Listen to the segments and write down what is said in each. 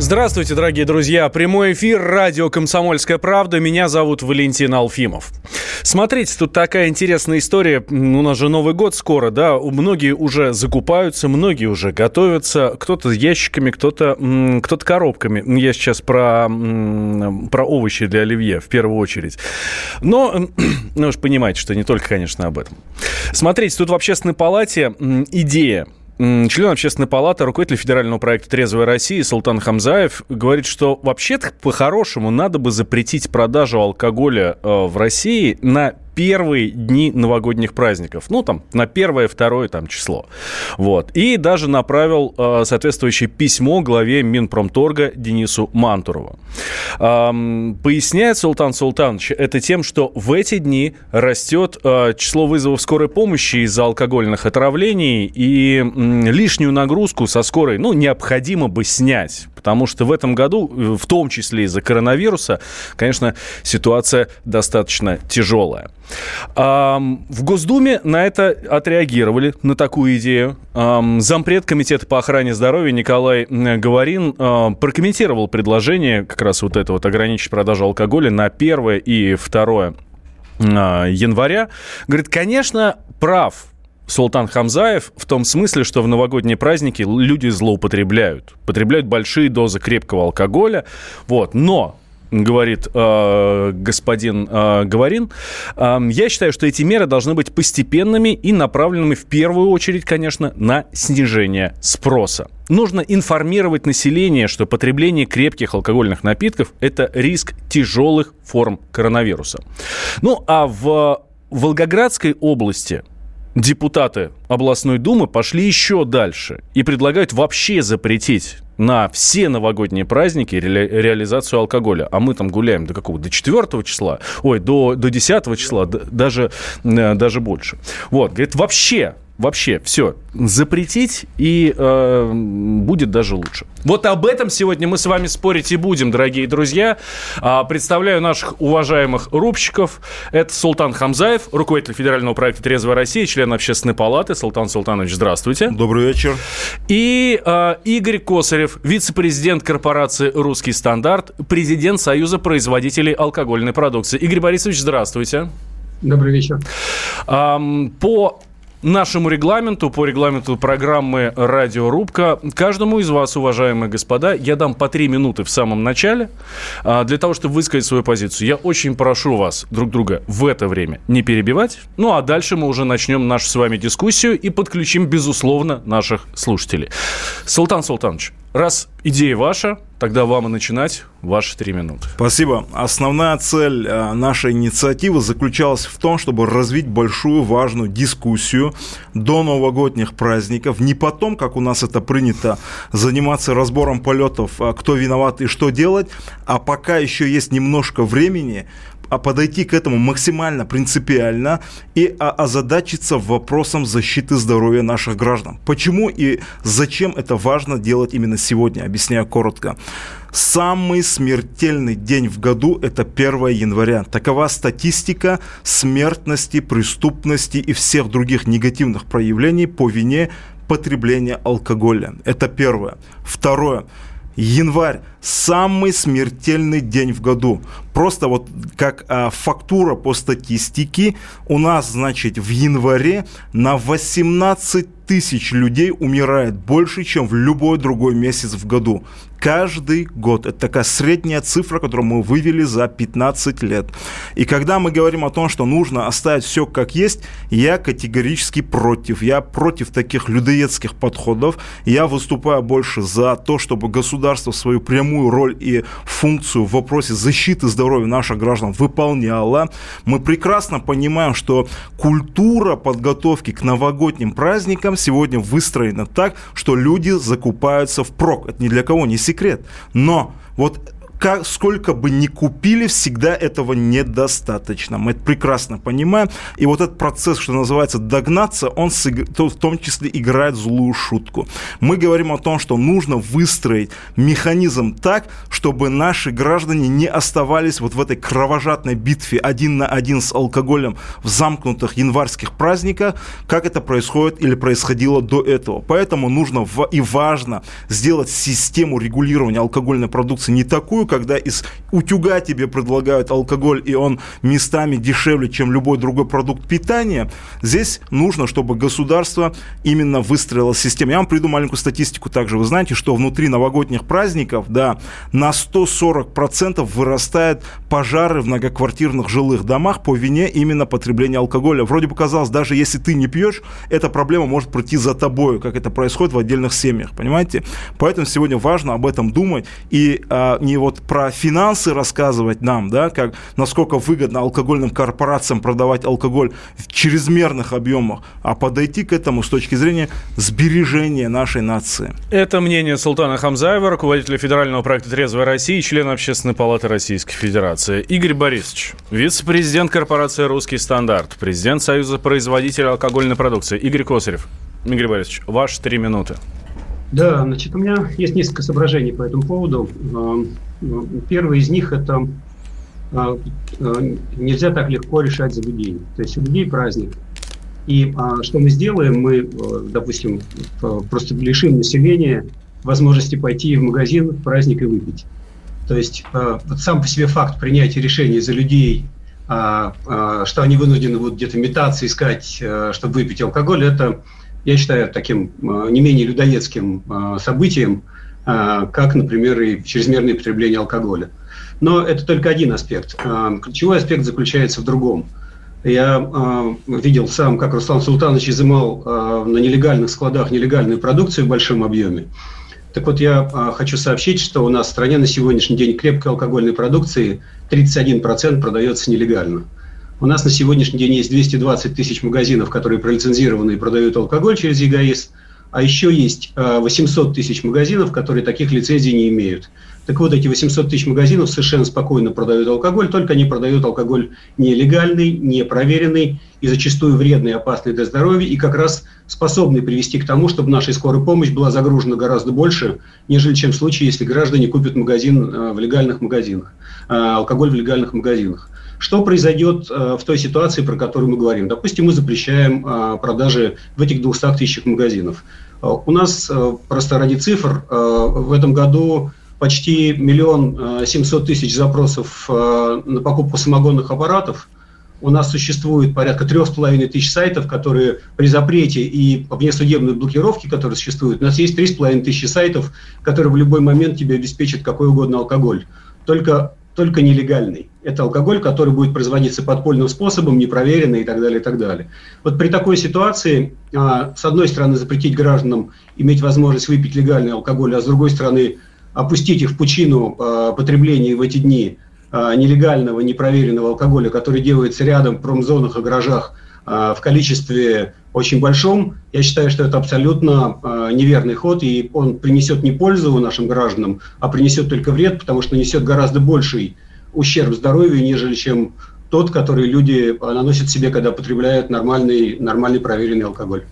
Здравствуйте, дорогие друзья. Прямой эфир радио «Комсомольская правда». Меня зовут Валентин Алфимов. Смотрите, тут такая интересная история. У нас же Новый год скоро, да? Многие уже закупаются, многие уже готовятся. Кто-то ящиками, кто-то кто коробками. Я сейчас про, про овощи для оливье в первую очередь. Но, ну, вы же понимаете, что не только, конечно, об этом. Смотрите, тут в общественной палате идея член общественной палаты, руководитель федерального проекта «Трезвая Россия» Султан Хамзаев говорит, что вообще-то по-хорошему надо бы запретить продажу алкоголя э, в России на первые дни новогодних праздников. Ну, там, на первое, второе там число. Вот. И даже направил э, соответствующее письмо главе Минпромторга Денису Мантурову. Эм, поясняет Султан Султанович это тем, что в эти дни растет э, число вызовов скорой помощи из-за алкогольных отравлений, и э, лишнюю нагрузку со скорой, ну, необходимо бы снять, потому что в этом году, в том числе из-за коронавируса, конечно, ситуация достаточно тяжелая. В Госдуме на это отреагировали, на такую идею. Зампред Комитета по охране здоровья Николай Говорин прокомментировал предложение как раз вот это вот ограничить продажу алкоголя на 1 и 2 а, января. Говорит, конечно, прав Султан Хамзаев в том смысле, что в новогодние праздники люди злоупотребляют. Потребляют большие дозы крепкого алкоголя. Вот. Но говорит э, господин э, Говорин. Э, я считаю, что эти меры должны быть постепенными и направленными в первую очередь, конечно, на снижение спроса. Нужно информировать население, что потребление крепких алкогольных напитков – это риск тяжелых форм коронавируса. Ну, а в Волгоградской области депутаты областной думы пошли еще дальше и предлагают вообще запретить на все новогодние праздники ре- реализацию алкоголя. А мы там гуляем до какого? До 4 числа? Ой, до, до 10 числа, даже, э, даже больше. Вот, говорит, вообще вообще все запретить, и э, будет даже лучше. Вот об этом сегодня мы с вами спорить и будем, дорогие друзья. А, представляю наших уважаемых рубщиков. Это Султан Хамзаев, руководитель федерального проекта «Трезвая Россия», член общественной палаты. Султан Султанович, здравствуйте. Добрый вечер. И э, Игорь Косарев, вице-президент корпорации «Русский стандарт», президент Союза производителей алкогольной продукции. Игорь Борисович, здравствуйте. Добрый вечер. По нашему регламенту, по регламенту программы «Радиорубка», каждому из вас, уважаемые господа, я дам по три минуты в самом начале а, для того, чтобы высказать свою позицию. Я очень прошу вас друг друга в это время не перебивать. Ну, а дальше мы уже начнем нашу с вами дискуссию и подключим, безусловно, наших слушателей. Султан Султанович, раз идея ваша, тогда вам и начинать ваши три минуты. Спасибо. Основная цель э, нашей инициативы заключалась в том, чтобы развить большую важную дискуссию до новогодних праздников. Не потом, как у нас это принято, заниматься разбором полетов, э, кто виноват и что делать, а пока еще есть немножко времени, а подойти к этому максимально принципиально и озадачиться вопросом защиты здоровья наших граждан. Почему и зачем это важно делать именно сегодня, объясняю коротко. Самый смертельный день в году – это 1 января. Такова статистика смертности, преступности и всех других негативных проявлений по вине потребления алкоголя. Это первое. Второе. Январь – самый смертельный день в году. Просто вот как а, фактура по статистике, у нас, значит, в январе на 18 тысяч людей умирает больше, чем в любой другой месяц в году. Каждый год. Это такая средняя цифра, которую мы вывели за 15 лет. И когда мы говорим о том, что нужно оставить все как есть, я категорически против. Я против таких людоедских подходов. Я выступаю больше за то, чтобы государство свою прямую роль и функцию в вопросе защиты здоровья наших граждан выполняло. Мы прекрасно понимаем, что культура подготовки к новогодним праздникам сегодня выстроена так, что люди закупаются в прок. Это ни для кого не секрет. Но вот как, сколько бы ни купили, всегда этого недостаточно. Мы это прекрасно понимаем. И вот этот процесс, что называется, догнаться, он в том числе играет злую шутку. Мы говорим о том, что нужно выстроить механизм так, чтобы наши граждане не оставались вот в этой кровожадной битве один на один с алкоголем в замкнутых январских праздниках, как это происходит или происходило до этого. Поэтому нужно и важно сделать систему регулирования алкогольной продукции не такую, когда из утюга тебе предлагают алкоголь, и он местами дешевле, чем любой другой продукт питания, здесь нужно, чтобы государство именно выстроило систему. Я вам приду маленькую статистику также. Вы знаете, что внутри новогодних праздников, да, на 140% вырастают пожары в многоквартирных жилых домах по вине именно потребления алкоголя. Вроде бы казалось, даже если ты не пьешь, эта проблема может пройти за тобой, как это происходит в отдельных семьях, понимаете? Поэтому сегодня важно об этом думать и а, не вот про финансы рассказывать нам, да, как насколько выгодно алкогольным корпорациям продавать алкоголь в чрезмерных объемах, а подойти к этому с точки зрения сбережения нашей нации. Это мнение Султана Хамзаева, руководителя федерального проекта «Трезвая Россия» и члена Общественной палаты Российской Федерации. Игорь Борисович, вице-президент корпорации «Русский стандарт», президент Союза производителей алкогольной продукции. Игорь Косарев. Игорь Борисович, ваши три минуты. Да, значит, у меня есть несколько соображений по этому поводу. Первый из них – это а, а, нельзя так легко решать за людей. То есть у людей праздник. И а, что мы сделаем? Мы, допустим, просто лишим населения возможности пойти в магазин в праздник и выпить. То есть вот сам по себе факт принятия решения за людей, что они вынуждены будут где-то метаться, искать, чтобы выпить алкоголь, это, я считаю, таким не менее людоедским событием, а, как, например, и чрезмерное потребление алкоголя. Но это только один аспект. Ключевой аспект заключается в другом. Я э, видел сам, как Руслан Султанович изымал э, на нелегальных складах нелегальную продукцию в большом объеме. Так вот, я э, хочу сообщить, что у нас в стране на сегодняшний день крепкой алкогольной продукции 31% продается нелегально. У нас на сегодняшний день есть 220 тысяч магазинов, которые пролицензированы и продают алкоголь через ЕГАИС – а еще есть 800 а, тысяч магазинов, которые таких лицензий не имеют. Так вот, эти 800 тысяч магазинов совершенно спокойно продают алкоголь, только они продают алкоголь нелегальный, непроверенный и зачастую вредный опасный для здоровья, и как раз способный привести к тому, чтобы наша скорая помощь была загружена гораздо больше, нежели чем в случае, если граждане купят магазин а, в легальных магазинах, а, алкоголь в легальных магазинах. Что произойдет в той ситуации, про которую мы говорим? Допустим, мы запрещаем продажи в этих 200 тысячах магазинов. У нас, просто ради цифр, в этом году почти миллион семьсот тысяч запросов на покупку самогонных аппаратов. У нас существует порядка трех с половиной тысяч сайтов, которые при запрете и внесудебной блокировке, которые существуют, у нас есть три с половиной тысячи сайтов, которые в любой момент тебе обеспечат какой угодно алкоголь. Только только нелегальный. Это алкоголь, который будет производиться подпольным способом, непроверенный и так далее, и так далее. Вот при такой ситуации, а, с одной стороны, запретить гражданам иметь возможность выпить легальный алкоголь, а с другой стороны, опустить их в пучину а, потребления в эти дни а, нелегального, непроверенного алкоголя, который делается рядом в промзонах и гаражах в количестве очень большом, я считаю, что это абсолютно э, неверный ход, и он принесет не пользу нашим гражданам, а принесет только вред, потому что нанесет гораздо больший ущерб здоровью, нежели чем тот, который люди наносят себе, когда потребляют нормальный, нормальный проверенный алкоголь.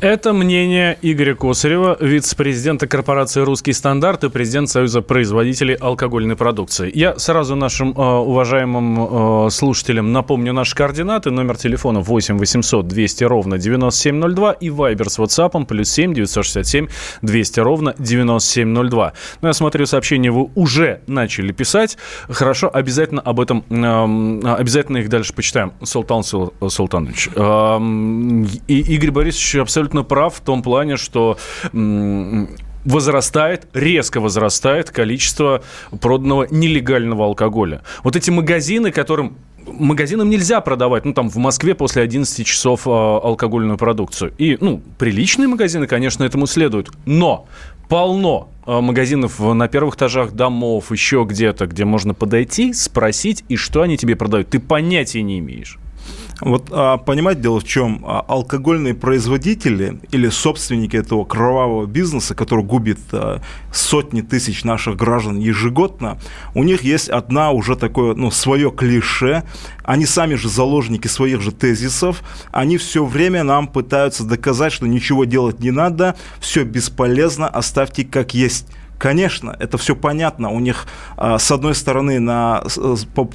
Это мнение Игоря Косарева, вице-президента корпорации «Русский стандарт» и президент Союза производителей алкогольной продукции. Я сразу нашим э, уважаемым э, слушателям напомню наши координаты. Номер телефона 8 800 200 ровно 9702 и вайбер с WhatsApp плюс 7 967 200 ровно 9702. Ну, я смотрю, сообщения вы уже начали писать. Хорошо, обязательно об этом, э, обязательно их дальше почитаем. Султан Султанович. Э, Игорь Борисович абсолютно абсолютно прав в том плане, что возрастает, резко возрастает количество проданного нелегального алкоголя. Вот эти магазины, которым магазинам нельзя продавать, ну, там, в Москве после 11 часов э, алкогольную продукцию. И, ну, приличные магазины, конечно, этому следуют. Но полно э, магазинов на первых этажах домов, еще где-то, где можно подойти, спросить, и что они тебе продают. Ты понятия не имеешь. Вот а, понимаете, дело в чем? А, алкогольные производители или собственники этого кровавого бизнеса, который губит а, сотни тысяч наших граждан ежегодно, у них есть одна уже такое, ну, свое клише. Они сами же заложники своих же тезисов. Они все время нам пытаются доказать, что ничего делать не надо, все бесполезно, оставьте как есть. Конечно, это все понятно. У них а, с одной стороны на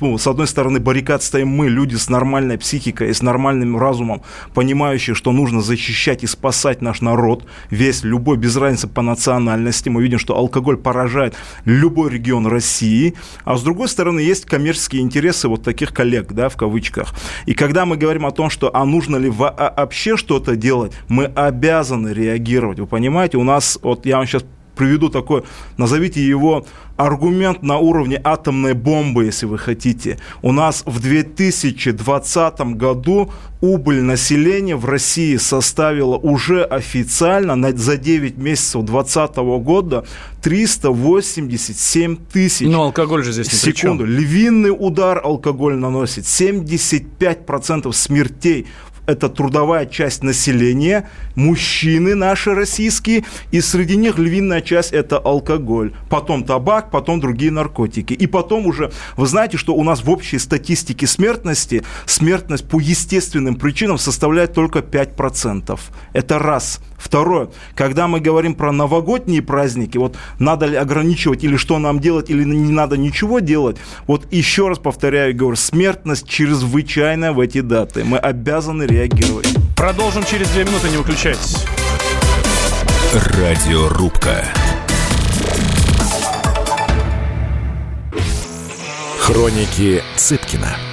ну, с одной стороны баррикад стоим мы, люди с нормальной психикой с нормальным разумом, понимающие, что нужно защищать и спасать наш народ, весь любой без разницы по национальности. Мы видим, что алкоголь поражает любой регион России. А с другой стороны есть коммерческие интересы вот таких коллег, да, в кавычках. И когда мы говорим о том, что а нужно ли вообще что-то делать, мы обязаны реагировать. Вы понимаете, у нас вот я вам сейчас приведу такой, назовите его аргумент на уровне атомной бомбы, если вы хотите. У нас в 2020 году убыль населения в России составила уже официально за 9 месяцев 2020 года 387 тысяч. Но алкоголь же здесь не секунду. Львиный удар алкоголь наносит. 75% смертей это трудовая часть населения, мужчины наши российские, и среди них львиная часть это алкоголь, потом табак, потом другие наркотики. И потом уже, вы знаете, что у нас в общей статистике смертности смертность по естественным причинам составляет только 5%. Это раз. Второе, когда мы говорим про новогодние праздники, вот надо ли ограничивать или что нам делать, или не надо ничего делать, вот еще раз повторяю, говорю, смертность чрезвычайная в эти даты. Мы обязаны реагировать. Продолжим через две минуты, не выключайтесь. Радиорубка. Хроники Цыпкина.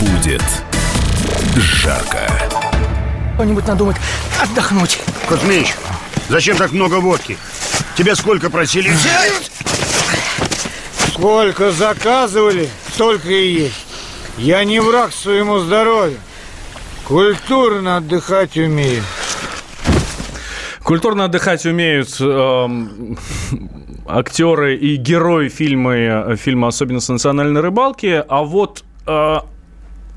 Будет жарко. Кто-нибудь надумать отдохнуть. Кузьмич, зачем так много водки? Тебе сколько просили? Сколько заказывали, столько и есть. Я не враг своему здоровью. Культурно отдыхать умею. Культурно отдыхать умеют э, актеры и герои фильма, э, фильма «Особенно с национальной рыбалки», а вот э,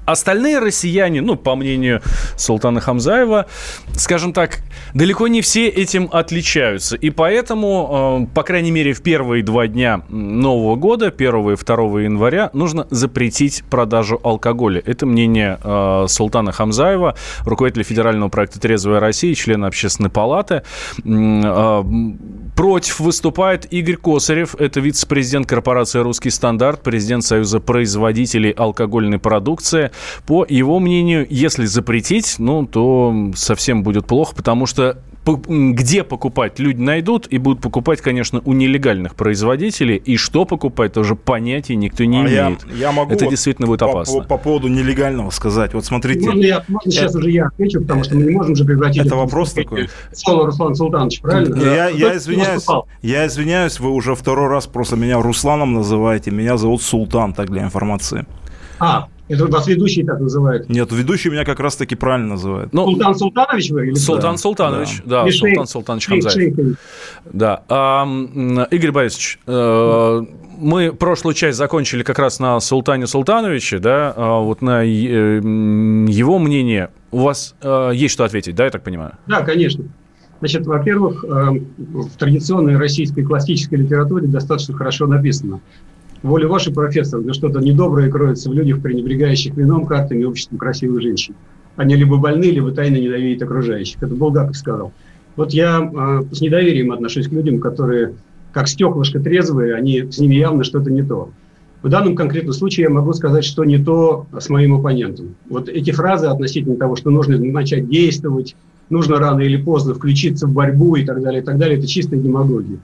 Остальные россияне, ну, по мнению Султана Хамзаева, скажем так, далеко не все этим отличаются. И поэтому, э, по крайней мере, в первые два дня Нового года, 1 и 2 января, нужно запретить продажу алкоголя. Это мнение э, Султана Хамзаева, руководителя федерального проекта «Трезвая Россия», члена общественной палаты. Против выступает Игорь Косарев, это вице-президент корпорации «Русский стандарт», президент Союза производителей алкогольной продукции. По его мнению, если запретить, ну, то совсем будет плохо, потому что где покупать люди найдут и будут покупать, конечно, у нелегальных производителей. И что покупать, тоже понятия никто не а имеет. Я, я могу Это вот действительно будет по, опасно. По, по поводу нелегального сказать. Вот смотрите. Можно, я, можно сейчас это, уже я отвечу, потому что мы не можем же превратить... Это вопрос такой? Слово Руслан Султанович, правильно? Я, я, извиняюсь, я извиняюсь, вы уже второй раз просто меня Русланом называете. Меня зовут Султан, так для информации. А, это вас ведущий так называют? Нет, ведущий меня как раз-таки правильно называют. Ну, Султан Султанович вы? Или Султан Султанович, да, да Султан Султанович Хамзаев. Да. А, Игорь Борисович, э, мы прошлую часть закончили как раз на Султане Султановиче, да, а вот на э, его мнение. У вас э, есть что ответить, да, я так понимаю? Да, конечно. Значит, во-первых, в традиционной российской классической литературе достаточно хорошо написано – воля ваша, профессор, но что-то недоброе кроется в людях, пренебрегающих вином, картами и обществом красивых женщин. Они либо больны, либо тайно ненавидят окружающих. Это Булгаков сказал. Вот я э, с недоверием отношусь к людям, которые, как стеклышко трезвые, они, с ними явно что-то не то. В данном конкретном случае я могу сказать, что не то с моим оппонентом. Вот эти фразы относительно того, что нужно начать действовать, нужно рано или поздно включиться в борьбу и так далее, и так далее, это чистая демагогия.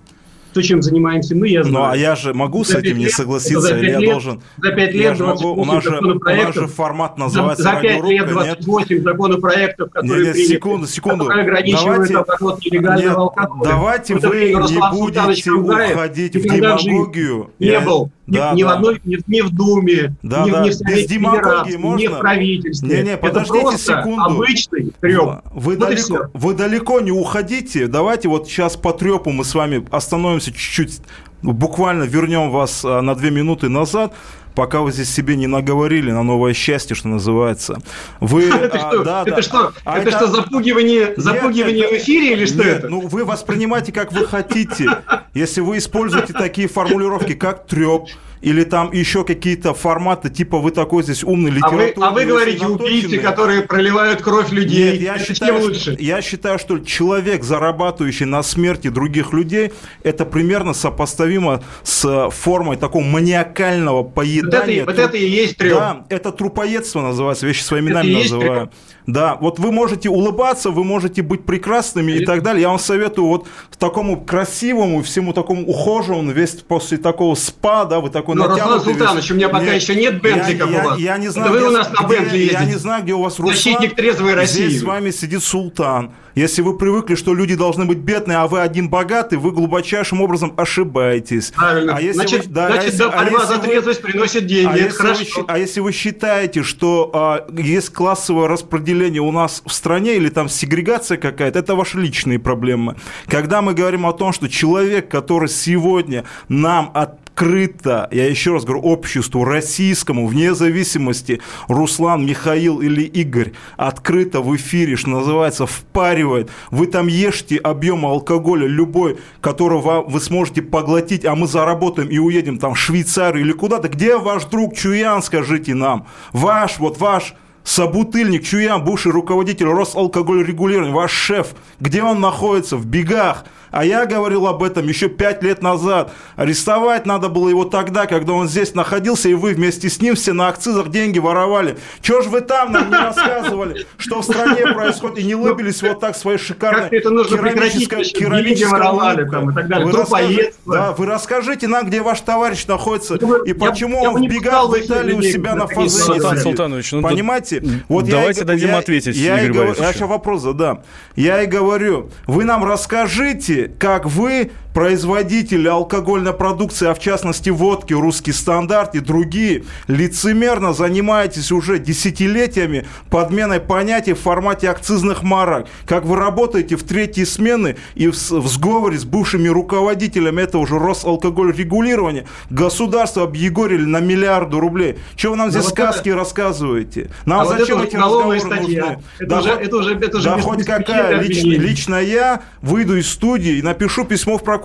То, чем занимаемся мы, я знаю. Ну, а я же могу за с этим не лет, согласиться, или я лет, должен... За пять лет я же могу, у нас же, у нас же формат называется за, за 5 лет 28 нет? законопроектов, которые нет, нет, приняты, секунду, секунду. которые ограничивают давайте, оборот нелегального нет, алкоголя. Давайте вы не будете уходить в демагогию. Не Я- был ни, Да, ни в да. одной, ни, ни в Думе, Да, ни, да. ни в Совете Федерации, ни можно? в правительстве. Не-не, подождите это просто секунду. обычный треп. Вы, Вот далеко, вы далеко не уходите. Давайте вот сейчас по трепу мы с вами остановимся чуть-чуть, буквально вернем вас а, на две минуты назад, пока вы здесь себе не наговорили на новое счастье, что называется. Вы, Это а, что, да, это да. что, А это что, запугивание, запугивание это- в эфире или что Нет, это? Ну, вы воспринимаете, как вы хотите. Если вы используете такие формулировки, как треп, или там еще какие-то форматы, типа вы такой здесь умный А вы, литературный. а вы говорите убийцы, сосредоточенный». которые проливают кровь людей. Нет, я Это считаю, чем что, лучше? я считаю, что человек, зарабатывающий на смерти других людей, это примерно сопоставимо с формой такого маниакального Вот это, поедания. вот это и есть треп. Да, это трупоедство называется, вещи своими именами называю. Да, вот вы можете улыбаться, вы можете быть прекрасными и так далее. Я вам советую вот такому красивому, всему такому ухоженному, весь после такого спа, да, вы такой Но, Ну, Руслан натянутый весь. Султанович, у меня пока еще нет Бентли, я, как у я- вас. Я не Это знаю, вы где- у нас на Бентли Я не знаю, где у вас Руслан. Защитник трезвой России. Здесь с вами сидит султан. Если вы привыкли, что люди должны быть бедные, а вы один богатый, вы глубочайшим образом ошибаетесь. Правильно. А если значит, вы, да, а значит если- да, а если за вы- трезвость приносит деньги. а это если, вы, хорошо. щи- а если вы считаете, что а, есть классовое распределение у нас в стране или там сегрегация какая-то, это ваши личные проблемы. Когда мы говорим о том, что человек, который сегодня нам открыто, я еще раз говорю, обществу российскому, вне зависимости, Руслан, Михаил или Игорь, открыто в эфире, что называется, впаривает, вы там ешьте объем алкоголя любой, который вам, вы сможете поглотить, а мы заработаем и уедем там в Швейцарию или куда-то. Где ваш друг Чуян, скажите нам? Ваш, вот ваш Собутыльник Чуян, бывший руководитель Росалкогольрегулирования, ваш шеф, где он находится? В бегах. А я говорил об этом еще пять лет назад. Арестовать надо было его тогда, когда он здесь находился, и вы вместе с ним все на акцизах деньги воровали. Чего же вы там нам не рассказывали, что в стране происходит, и не лыбились вот так своей шикарной это нужно керамической, еще керамической воровали там и так далее. Вы расскажите- Да, вы расскажите нам, где ваш товарищ находится, Ну, и я- почему я он в бегах в Италии у себя на слова. Султан. Султанович, ну, Понимаете? давайте и г- дадим я- ответить я и Игорю говорю- Борисовичу. Я сейчас вопрос задам. Я и говорю, вы нам расскажите, как вы, производители алкогольной продукции, а в частности водки, русский стандарт и другие, лицемерно занимаетесь уже десятилетиями подменой понятий в формате акцизных марок. Как вы работаете в третьей смены и в, в сговоре с бывшими руководителями этого же Росалкогольрегулирования государство объегорили на миллиарды рублей. Чего вы нам здесь вот сказки рассказываете? Нам А вот зачем это эти разговоры статья. нужны? Это уже- хоть- это уже- это уже да без- хоть без какая лично, лично я выйду из студии и напишу письмо в прокуратуру,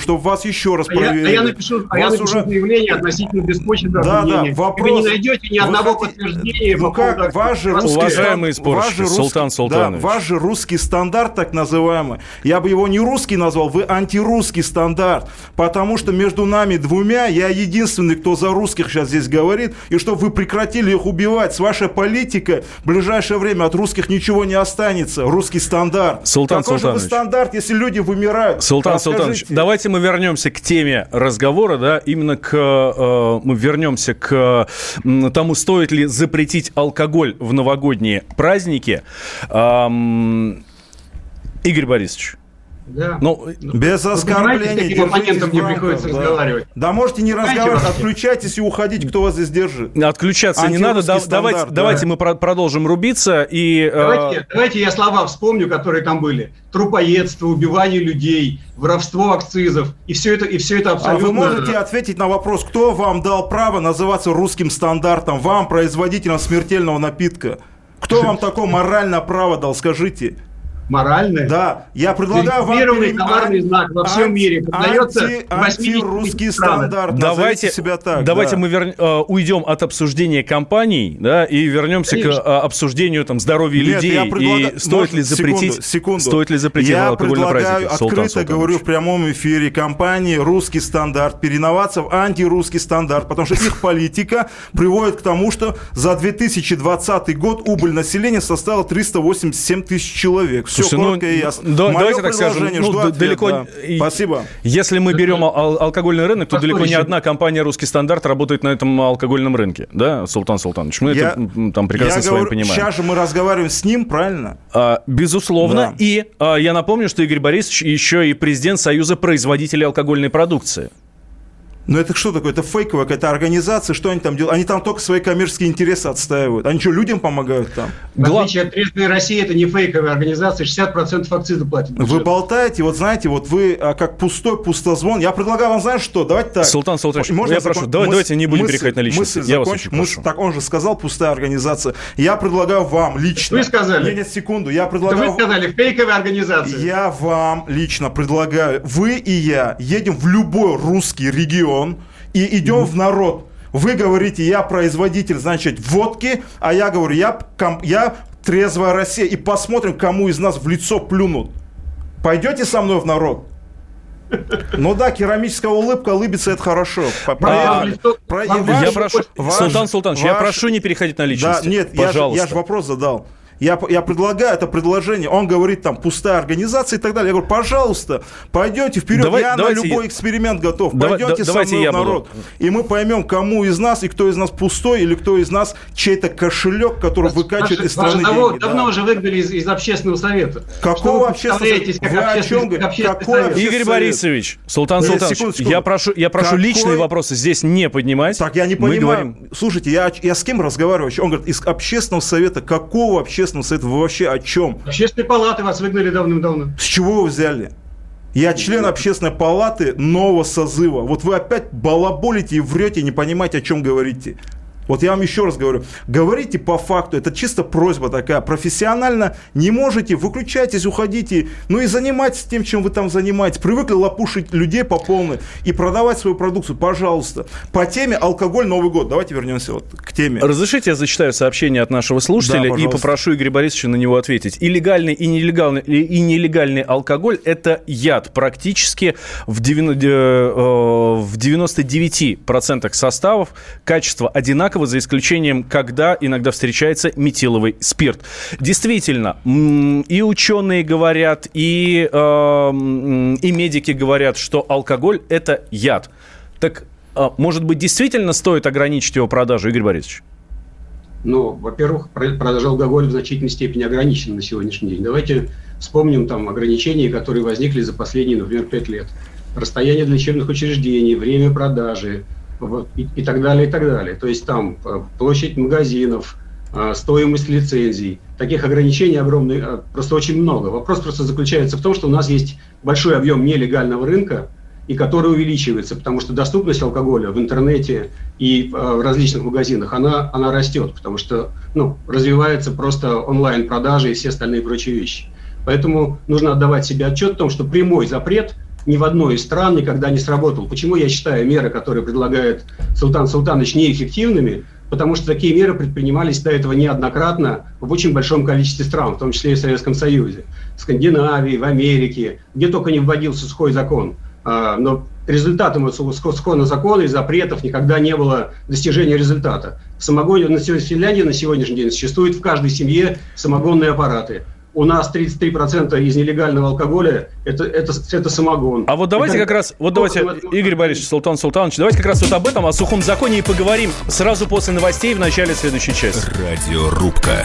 чтобы вас еще раз А я, а проверили. я напишу, а я напишу заявление относительно беспочвенного Да, да, вопрос. И вы не найдете ни Вы одного хотите- подтверждения Ну по как, ваш же русский же спорщики, русский- Султан Султанович. Да, ваш же русский стандарт, так называемый, я бы его не русский назвал, вы антирусский стандарт, потому что между нами двумя я единственный, кто за русских сейчас здесь говорит, и чтобы вы прекратили их убивать. С вашей политикой в ближайшее время от русских ничего не останется. Русский стандарт. Султан Какой же вы Султанович. стандарт, если люди вымирают? Султан Расскажите. Султанович, давайте мы вернемся к теме разговора, да, именно к, э, мы вернемся к м, тому, стоит ли запретить алкоголь в новогодние праздники. Ам, Игорь Борисович, Да. ну, Без Вы оскорблений. с оппонентом мне приходится да. разговаривать? Да можете не разговаривать, отключайтесь и уходите, кто вас здесь держит. отключаться не надо. Да- стандарт, давайте, да. давайте мы про- продолжим рубиться. И, э, Давайте, давайте я слова вспомню, которые там были. Трупоедство, убивание людей, воровство акцизов. И все это, и все это А абсолютно... вы можете ответить на вопрос, кто вам дал право называться русским стандартом, вам, производителям смертельного напитка? Кто вам такое моральное право дал, скажите? Моральное? Да, я предлагаю вам... Перем- товарный знак во всем мире продается анти- в 80 антирусский стандарт. Давайте, себя так. давайте да. мы вер- э, уйдем от обсуждения компаний, да, и вернемся Конечно. к э, обсуждению там здоровья Нет, людей я предлагаю- и стоит ли Можно- запретить, секунду, секунду. стоит ли запретить Я алкоголь на предлагаю праздники. Султан открыто Султанович. говорю в прямом эфире компании «Русский стандарт» переименоваться в антирусский стандарт, потому что их политика приводит к тому, что за 2020 год убыль населения составила 387 тысяч человек. Слушайте, ну, коротко и ясно. да- Мое давайте так скажем, ну, жду ответ, далеко да. и- Спасибо. Если мы берем ал- алкогольный рынок, то далеко не одна компания «Русский стандарт» работает на этом алкогольном рынке. Да, Султан Султанович? Мы Я- это там прекрасно я с вами говорю, понимаем. Сейчас же мы разговариваем с ним, правильно? А, безусловно. Да. И а, я напомню, что Игорь Борисович еще и президент Союза производителей алкогольной продукции. Но это что такое? Это фейковая какая-то организация, что они там делают? Они там только свои коммерческие интересы отстаивают. Они что, людям помогают там? В отличие от «Трезвой России», это не фейковая организация, 60% акциза платит. Вы болтаете, вот знаете, вот вы а, как пустой пустозвон. Я предлагаю вам, знаешь что, давайте так. Султан Султанович, Можно я закон- прошу, давай- давайте не будем мысль- переходить на личности. мысль Я вас закончу. очень прошу. Мысль- так он же сказал, пустая организация. Я предлагаю вам лично. Вы сказали. Нет, нет, секунду. Я предлагаю... вы сказали, фейковая организация. Я вам лично предлагаю, вы и я едем в любой русский регион и идем в народ. Вы говорите, я производитель, значит, водки, а я говорю, я, ком- я трезвая Россия. И посмотрим, кому из нас в лицо плюнут. Пойдете со мной в народ? Ну да, керамическая улыбка, улыбиться это хорошо. Про- вам ваш- я прошу, ваш- Султан Султанович, я ваш- прошу не переходить на личности. да, нет, я же, пожалуйста. я же вопрос задал. Я, я предлагаю это предложение. Он говорит там пустая организация и так далее. Я говорю, пожалуйста, пойдете вперед. Давай- я давайте на любой эксперимент готов. Давай- Пойдете да- со мной я в народ. И мы поймем, кому из нас и кто из нас пустой, или кто из нас чей-то кошелек, который выкачивает из страны же давно, деньги. давно да. уже выгнали из, из общественного совета. Какого общественного совета? как Вы о общественный- чем как Какой совет? Игорь совет? Борисович, Султан Нет, Султанович, секунду, секунду. я прошу, я прошу Какой- личные вопросы здесь не поднимать. Так, я не Мы понимаю. говорим- Слушайте, я, я с кем разговариваю? Он говорит, из общественного совета. Какого общественного совета? Вы вообще о чем? Общественные палаты вас выгнали давным-давно. С чего вы взяли? Я член общественной палаты нового созыва. Вот вы опять балаболите и врете, не понимаете, о чем говорите. Вот я вам еще раз говорю, говорите по факту, это чисто просьба такая, профессионально не можете, выключайтесь, уходите, ну и занимайтесь тем, чем вы там занимаетесь. Привыкли лопушить людей по полной и продавать свою продукцию, пожалуйста. По теме алкоголь Новый год, давайте вернемся вот к теме. Разрешите, я зачитаю сообщение от нашего слушателя Да, и попрошу Игоря Борисовича на него ответить. И легальный, и нелегальный, и нелегальный алкоголь – это яд. Практически в, 90, э, в 99% составов качество одинаково, за исключением, когда иногда встречается метиловый спирт. Действительно, и ученые говорят, и, э, и медики говорят, что алкоголь – это яд. Так, а, может быть, действительно стоит ограничить его продажу, Игорь Борисович? Ну, во-первых, про- продажа алкоголя в значительной степени ограничена на сегодняшний день. Давайте вспомним там ограничения, которые возникли за последние, например, пять лет. Расстояние для лечебных учреждений, время продажи и, и так далее, и так далее. То есть там э, площадь магазинов, э, стоимость лицензий. Таких ограничений огромный, э, просто очень много. Вопрос просто заключается в том, что у нас есть большой объем нелегального рынка, и который увеличивается, потому что доступность алкоголя в интернете и в различных магазинах, она, она растет, потому что ну, развивается просто онлайн-продажи и все остальные прочие вещи. Поэтому нужно отдавать себе отчет в том, что прямой запрет ни в одной из стран никогда не сработал. Почему я считаю меры, которые предлагает Султан Султанович, неэффективными? Потому что такие меры предпринимались до этого неоднократно в очень большом количестве стран, в том числе и в Советском Союзе, в Скандинавии, в Америке, где только не вводился сухой закон. А, Но результатом этого сухого закона и запретов никогда не было достижения результата. В самогоне на на сегодняшний день существует в каждой семье самогонные аппараты. У нас 33% из нелегального алкоголя это, это, это самогон. А вот давайте Это- как раз, вот давайте, Игорь Борисович, Султан Султанович, давайте как раз вот об этом, о сухом законе и поговорим сразу после новостей в начале следующей части. Радиорубка.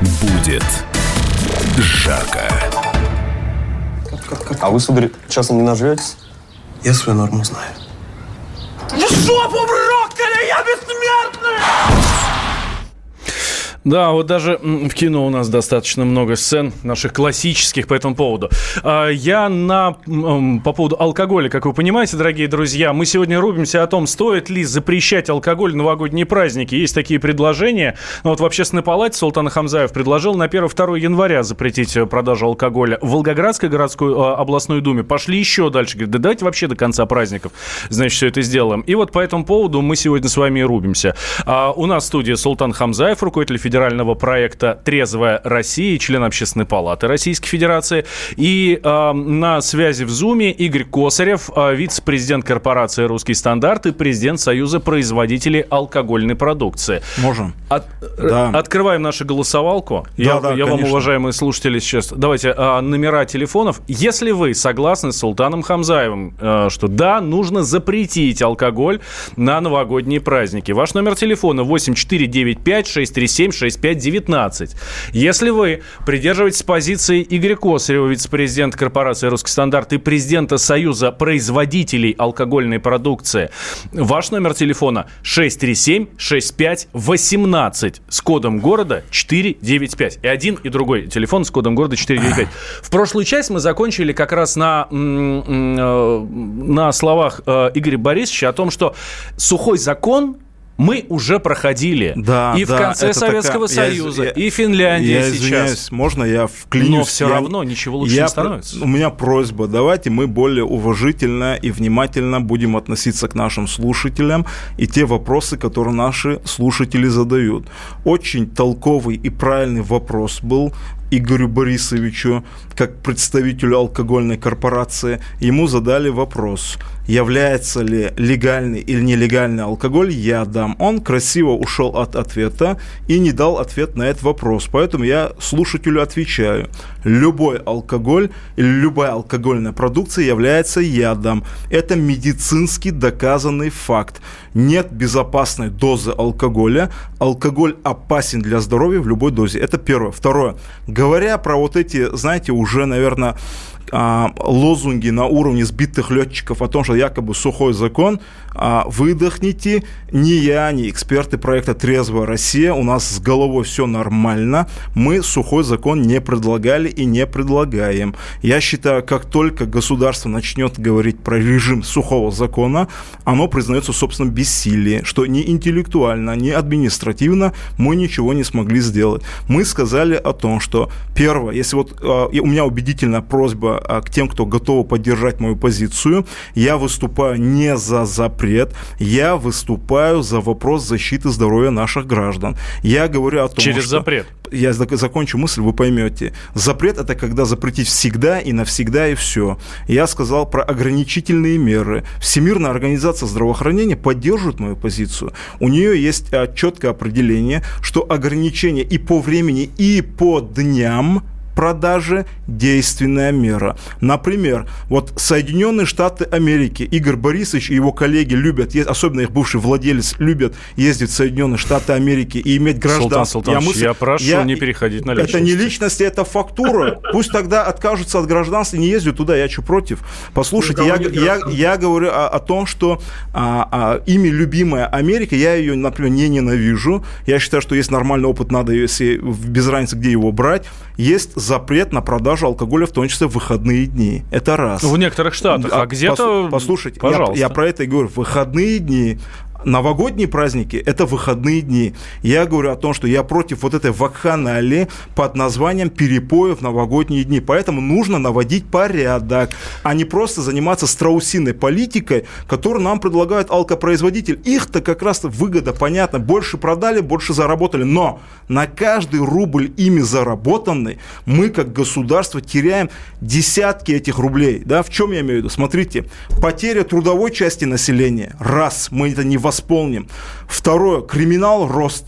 Будет жарко. А вы, сударь, часом не нажретесь? Я свою норму знаю. В жопу брокколи, я бессмертный! Да, вот даже в кино у нас достаточно много сцен наших классических по этому поводу. А, я на, по поводу алкоголя, как вы понимаете, дорогие друзья, мы сегодня рубимся о том, стоит ли запрещать алкоголь в новогодние праздники. Есть такие предложения. Ну, вот в общественной палате Султан Хамзаев предложил на 1-2 января запретить э, продажу алкоголя. В Волгоградской городской э, областной думе пошли еще дальше. Говорят, да давайте вообще до конца праздников, значит, все это сделаем. И вот по этому поводу мы сегодня с вами и рубимся. А, у нас в студии Султан Хамзаев, руководитель федерального проекта «Трезвая Россия», член Общественной палаты Российской Федерации. И э, на связи в Зуме Игорь Косарев, э, вице-президент корпорации «Русский стандарт» и президент Союза производителей алкогольной продукции. Можем. От, да. Открываем нашу голосовалку. Да, я да, я вам, уважаемые слушатели, сейчас... Давайте э, номера телефонов. Если вы согласны с Султаном Хамзаевым, э, что да, нужно запретить алкоголь на новогодние праздники. Ваш номер телефона 8495 637 6519. Если вы придерживаетесь позиции Игоря Косарева, вице-президента корпорации «Русский стандарт» и президента Союза производителей алкогольной продукции, ваш номер телефона 637-6518 с кодом города 495. И один, и другой телефон с кодом города 495. В прошлую часть мы закончили как раз на, э, на словах э, Игоря Борисовича о том, что сухой закон мы уже проходили. Да, и да, в конце Советского такая... Союза, я, и Финляндия я сейчас. Извиняюсь, можно я вклинюсь? Но все я, равно ничего лучше я, не становится. У меня просьба, давайте мы более уважительно и внимательно будем относиться к нашим слушателям и те вопросы, которые наши слушатели задают. Очень толковый и правильный вопрос был Игорю Борисовичу, как представителю алкогольной корпорации, ему задали вопрос, является ли легальный или нелегальный алкоголь ядом. Он красиво ушел от ответа и не дал ответ на этот вопрос. Поэтому я слушателю отвечаю. Любой алкоголь или любая алкогольная продукция является ядом. Это медицински доказанный факт. Нет безопасной дозы алкоголя. Алкоголь опасен для здоровья в любой дозе. Это первое. Второе. Говоря про вот эти, знаете, уже, наверное, а, лозунги на уровне сбитых летчиков о том, что якобы сухой закон, а, выдохните, ни я, ни эксперты проекта «Трезвая Россия», у нас с головой все нормально, мы сухой закон не предлагали и не предлагаем. Я считаю, как только государство начнет говорить про режим сухого закона, оно признается в собственном бессилии, что ни интеллектуально, ни административно мы ничего не смогли сделать. Мы сказали о том, что первое, если вот а, у меня убедительная просьба к тем, кто готовы поддержать мою позицию. Я выступаю не за запрет, я выступаю за вопрос защиты здоровья наших граждан. Я говорю о том, Через что... запрет. Я закончу мысль, вы поймете. Запрет – это когда запретить всегда и навсегда и все. Я сказал про ограничительные меры. Всемирная организация здравоохранения поддерживает мою позицию. У нее есть а, четкое определение, что ограничения и по времени, и по дням – продаже действенная мера. Например, вот Соединенные Штаты Америки, Игорь Борисович и его коллеги любят, особенно их бывший владелец, любят ездить в Соединенные Штаты Америки и иметь гражданство. Султан я, мысль, я прошу я, не переходить на личности. Это не личность, это фактура. Пусть тогда откажутся от гражданства и не ездят туда, я что против. Послушайте, я, я, я говорю о, о том, что а, а, ими любимая Америка, я ее, например, не ненавижу. Я считаю, что есть нормальный опыт, надо, если без разницы, где его брать. Есть запрет на продажу алкоголя, в том числе в выходные дни. Это раз. В некоторых штатах, а, а где-то... Послушайте, я, я про это и говорю. В выходные дни новогодние праздники – это выходные дни. Я говорю о том, что я против вот этой вакханалии под названием перепоев новогодние дни. Поэтому нужно наводить порядок, а не просто заниматься страусиной политикой, которую нам предлагают алкопроизводитель. Их-то как раз выгода, понятно, больше продали, больше заработали. Но на каждый рубль ими заработанный мы, как государство, теряем десятки этих рублей. Да? В чем я имею в виду? Смотрите, потеря трудовой части населения – раз, мы это не восполним. Второе, криминал рост.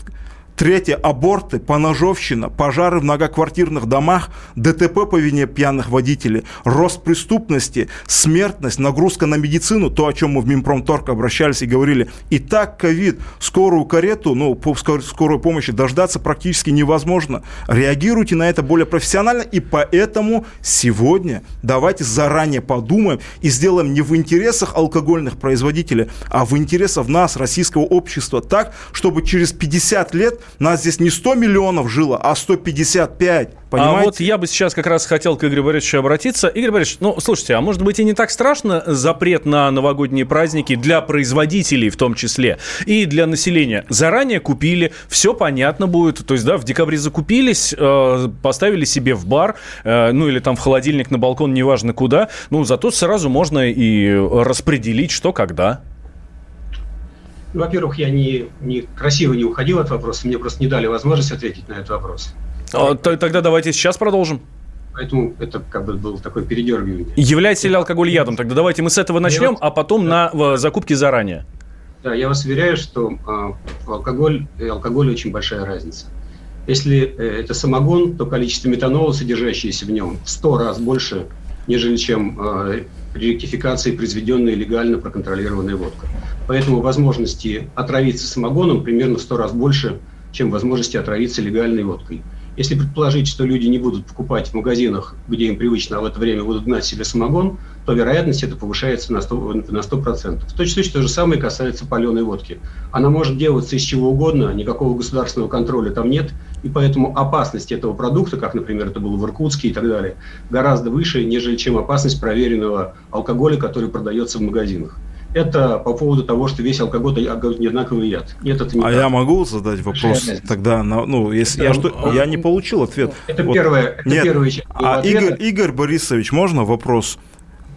Третье – аборты, поножовщина, пожары в многоквартирных домах, ДТП по вине пьяных водителей, рост преступности, смертность, нагрузка на медицину, то, о чем мы в Минпромторг обращались и говорили. И так ковид, скорую карету, ну, по скорой помощи дождаться практически невозможно. Реагируйте на это более профессионально, и поэтому сегодня давайте заранее подумаем и сделаем не в интересах алкогольных производителей, а в интересах нас, российского общества, так, чтобы через 50 лет нас здесь не 100 миллионов жило, а 155. Понимаете? А вот я бы сейчас как раз хотел к Игорю Борисовичу обратиться. Игорь Борисович, ну, слушайте, а может быть и не так страшно запрет на новогодние праздники для производителей в том числе и для населения? Заранее купили, все понятно будет. То есть, да, в декабре закупились, э, поставили себе в бар, э, ну, или там в холодильник, на балкон, неважно куда. Ну, зато сразу можно и распределить, что когда. Во-первых, я не, не красиво не уходил от вопроса, мне просто не дали возможность ответить на этот вопрос. А, тогда давайте сейчас продолжим. Поэтому это как бы был такой передергивание. Является ли алкоголь ядом? Тогда давайте мы с этого начнем, а потом да. на закупки заранее. Да, я вас уверяю, что э, алкоголь и алкоголь очень большая разница. Если э, это самогон, то количество метанола, содержащееся в нем, в 100 раз больше, нежели чем э, при ректификации произведенная легально проконтролированная водка. Поэтому возможности отравиться самогоном примерно в 100 раз больше, чем возможности отравиться легальной водкой. Если предположить, что люди не будут покупать в магазинах, где им привычно, а в это время будут гнать себе самогон, то вероятность это повышается на 100%. На 100%. В точности то же самое касается паленой водки. Она может делаться из чего угодно, никакого государственного контроля там нет, и поэтому опасность этого продукта, как, например, это было в Иркутске и так далее, гораздо выше, нежели чем опасность проверенного алкоголя, который продается в магазинах это по поводу того, что весь алкоголь одинаковый яд. Нет, это не а так. я могу задать вопрос тогда? На, ну, если я, что, я не получил ответ. Это вот. первое. Это Нет. часть. А Игорь, Игорь Борисович, можно вопрос?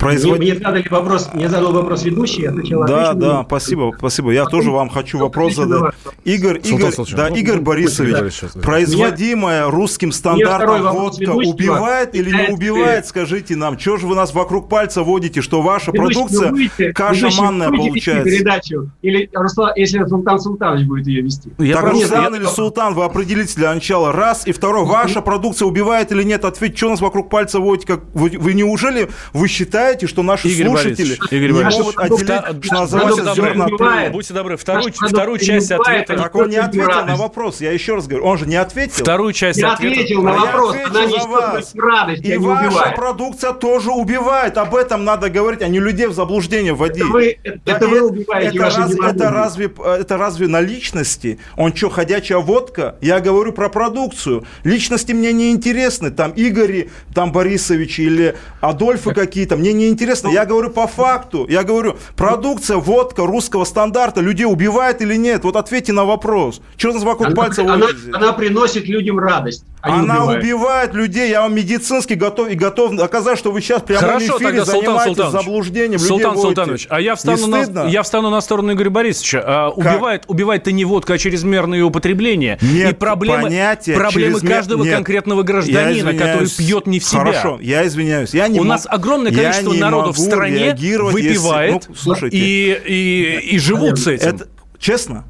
Производ... Мне, мне, задали вопрос, мне задал вопрос ведущий, я сначала Да, отвечу, да, спасибо, спасибо. Я тоже вам хочу вопрос задать. Игорь, Игорь, да, Игорь Борисович, производимая русским стандартом водка убивает или не убивает, скажите нам, что же вы нас вокруг пальца водите, что ваша продукция каша манная получается? передачу, или если Султан Султанович будет ее вести. Так Руслан или Султан, вы определите для начала. Раз, и второй, ваша продукция убивает или нет, ответьте, что нас вокруг пальца водите, как вы неужели вы считаете, считаете, что наши Игорь слушатели Игорь не могут отделить, что называется, зерна от Будьте добры, вторую, вторую часть ответа. Так он не ответил на вопрос, я еще раз говорю, он же не ответил. Вторую часть я ответа. ответил на вопрос, я ответил за вас. Радость, И ваша убивает. продукция тоже убивает, об этом надо говорить, а не людей в заблуждение вводить. Это вы, это да, вы убиваете это, раз, это, разве, это разве на личности? Он что, ходячая водка? Я говорю про продукцию. Личности мне не интересны, там Игори, там Борисович или Адольфы какие-то, мне не интересно. Я говорю по факту. Я говорю, продукция, водка русского стандарта людей убивает или нет? Вот ответьте на вопрос. Что нас вокруг она, пальца она, она приносит людям радость. А она убивает. убивает людей. Я вам медицински готов и готов доказать, что вы сейчас прямо Хорошо, в эфире тогда, занимаетесь Султан заблуждением Султан людей Султанович, а я встану, на, я встану на сторону Игоря Борисовича. А, убивает, убивает-то не водка, а чрезмерное употребление. Нет, и проблемы, проблемы чрезмер... каждого Нет, конкретного гражданина, который пьет не в себя. Хорошо, я извиняюсь. Я не У нас огромное количество народу в стране выпивает если, ну, слушайте, и, и, и живут с этим. Это, честно,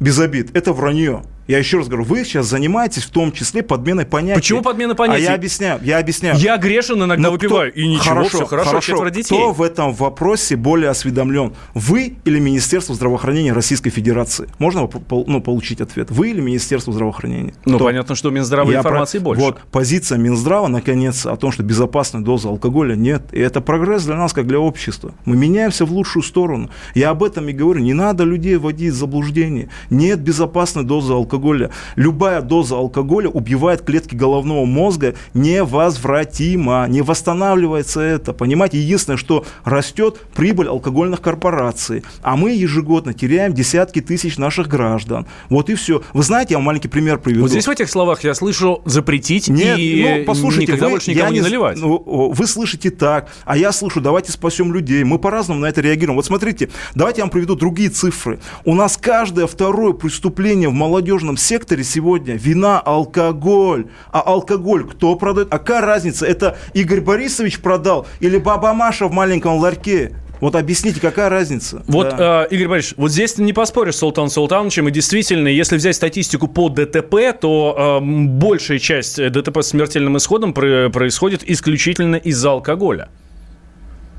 без обид, это вранье. Я еще раз говорю, вы сейчас занимаетесь в том числе подменой понятий. Почему подмена понятий? А я объясняю, я объясняю. Я грешен, иногда Но выпиваю, кто... и ничего, хорошо, все хорошо, хорошо. четверо детей. Кто в этом вопросе более осведомлен? Вы или Министерство здравоохранения Российской Федерации? Можно ну, получить ответ? Вы или Министерство здравоохранения? Ну, кто? понятно, что Минздрава я информации про... больше. Вот, позиция Минздрава, наконец, о том, что безопасной дозы алкоголя нет. И это прогресс для нас, как для общества. Мы меняемся в лучшую сторону. Я об этом и говорю. Не надо людей вводить в заблуждение. Нет безопасной дозы алкоголя. Люб любая доза алкоголя убивает клетки головного мозга невозвратимо, не восстанавливается это, понимаете? Единственное, что растет прибыль алкогольных корпораций, а мы ежегодно теряем десятки тысяч наших граждан. Вот и все. Вы знаете, я вам маленький пример приведу. Вот здесь в этих словах я слышу запретить Нет, и ну, послушайте, никогда вы, больше никому не, не наливать. Ну, вы слышите так, а я слышу, давайте спасем людей. Мы по-разному на это реагируем. Вот смотрите, давайте я вам приведу другие цифры. У нас каждое второе преступление в молодежном секторе сегодня вина, алкоголь. А алкоголь кто продает? А какая разница? Это Игорь Борисович продал или баба Маша в маленьком ларьке? Вот объясните, какая разница? Вот, да. э, Игорь Борисович, вот здесь ты не поспоришь с Султаном Султановичем, и действительно, если взять статистику по ДТП, то э, большая часть ДТП с смертельным исходом происходит исключительно из-за алкоголя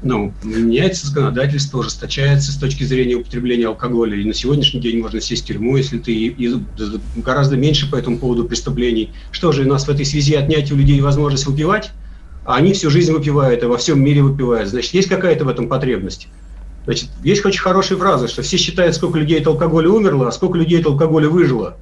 ну, меняется законодательство, ужесточается с точки зрения употребления алкоголя. И на сегодняшний день можно сесть в тюрьму, если ты и гораздо меньше по этому поводу преступлений. Что же, у нас в этой связи отнять у людей возможность выпивать? А они всю жизнь выпивают, и во всем мире выпивают. Значит, есть какая-то в этом потребность? Значит, есть очень хорошая фраза, что все считают, сколько людей от алкоголя умерло, а сколько людей от алкоголя выжило.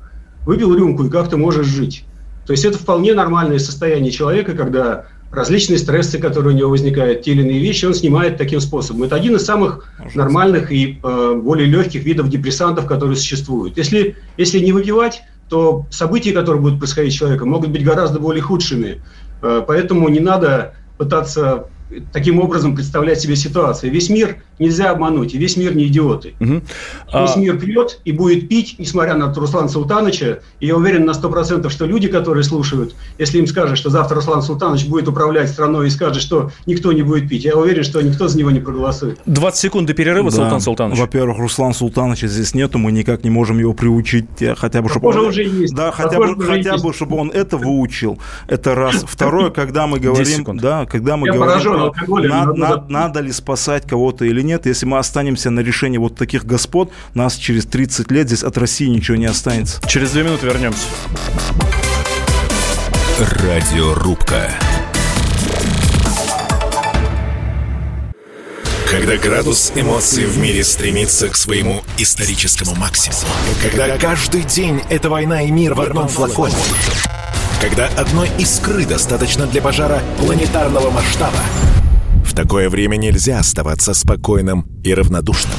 Выпил рюмку, и как ты можешь жить? То есть это вполне нормальное состояние человека, когда различные стрессы, которые у него возникают, те или иные вещи, он снимает таким способом. Это один из самых нормальных и э, более легких видов депрессантов, которые существуют. Если, если не выпивать, то события, которые будут происходить с человеком, могут быть гораздо более худшими. Э, поэтому не надо пытаться таким образом представлять себе ситуацию. Весь мир нельзя обмануть, и весь мир не идиоты. Угу. Весь а... мир пьет и будет пить, несмотря на Руслана Султановича. И я уверен на 100%, что люди, которые слушают, если им скажут, что завтра Руслан Султанович будет управлять страной и скажет, что никто не будет пить, я уверен, что никто за него не проголосует. 20 секунд до перерыва, да. Султан Султанович. Во-первых, Руслан Султановича здесь нету, мы никак не можем его приучить, э, хотя бы, чтобы он... уже есть. Да, хотя бы, хотя бы, чтобы он это выучил. Это раз. Второе, когда мы говорим... Да, когда мы я говорим... Надо, надо, надо ли спасать кого-то или нет, если мы останемся на решении вот таких господ, нас через 30 лет здесь от России ничего не останется. Через две минуты вернемся. Радиорубка. Когда градус эмоций в мире стремится к своему историческому максимуму. Когда каждый день это война и мир в одном флаконе. Когда одной искры достаточно для пожара планетарного масштаба такое время нельзя оставаться спокойным и равнодушным.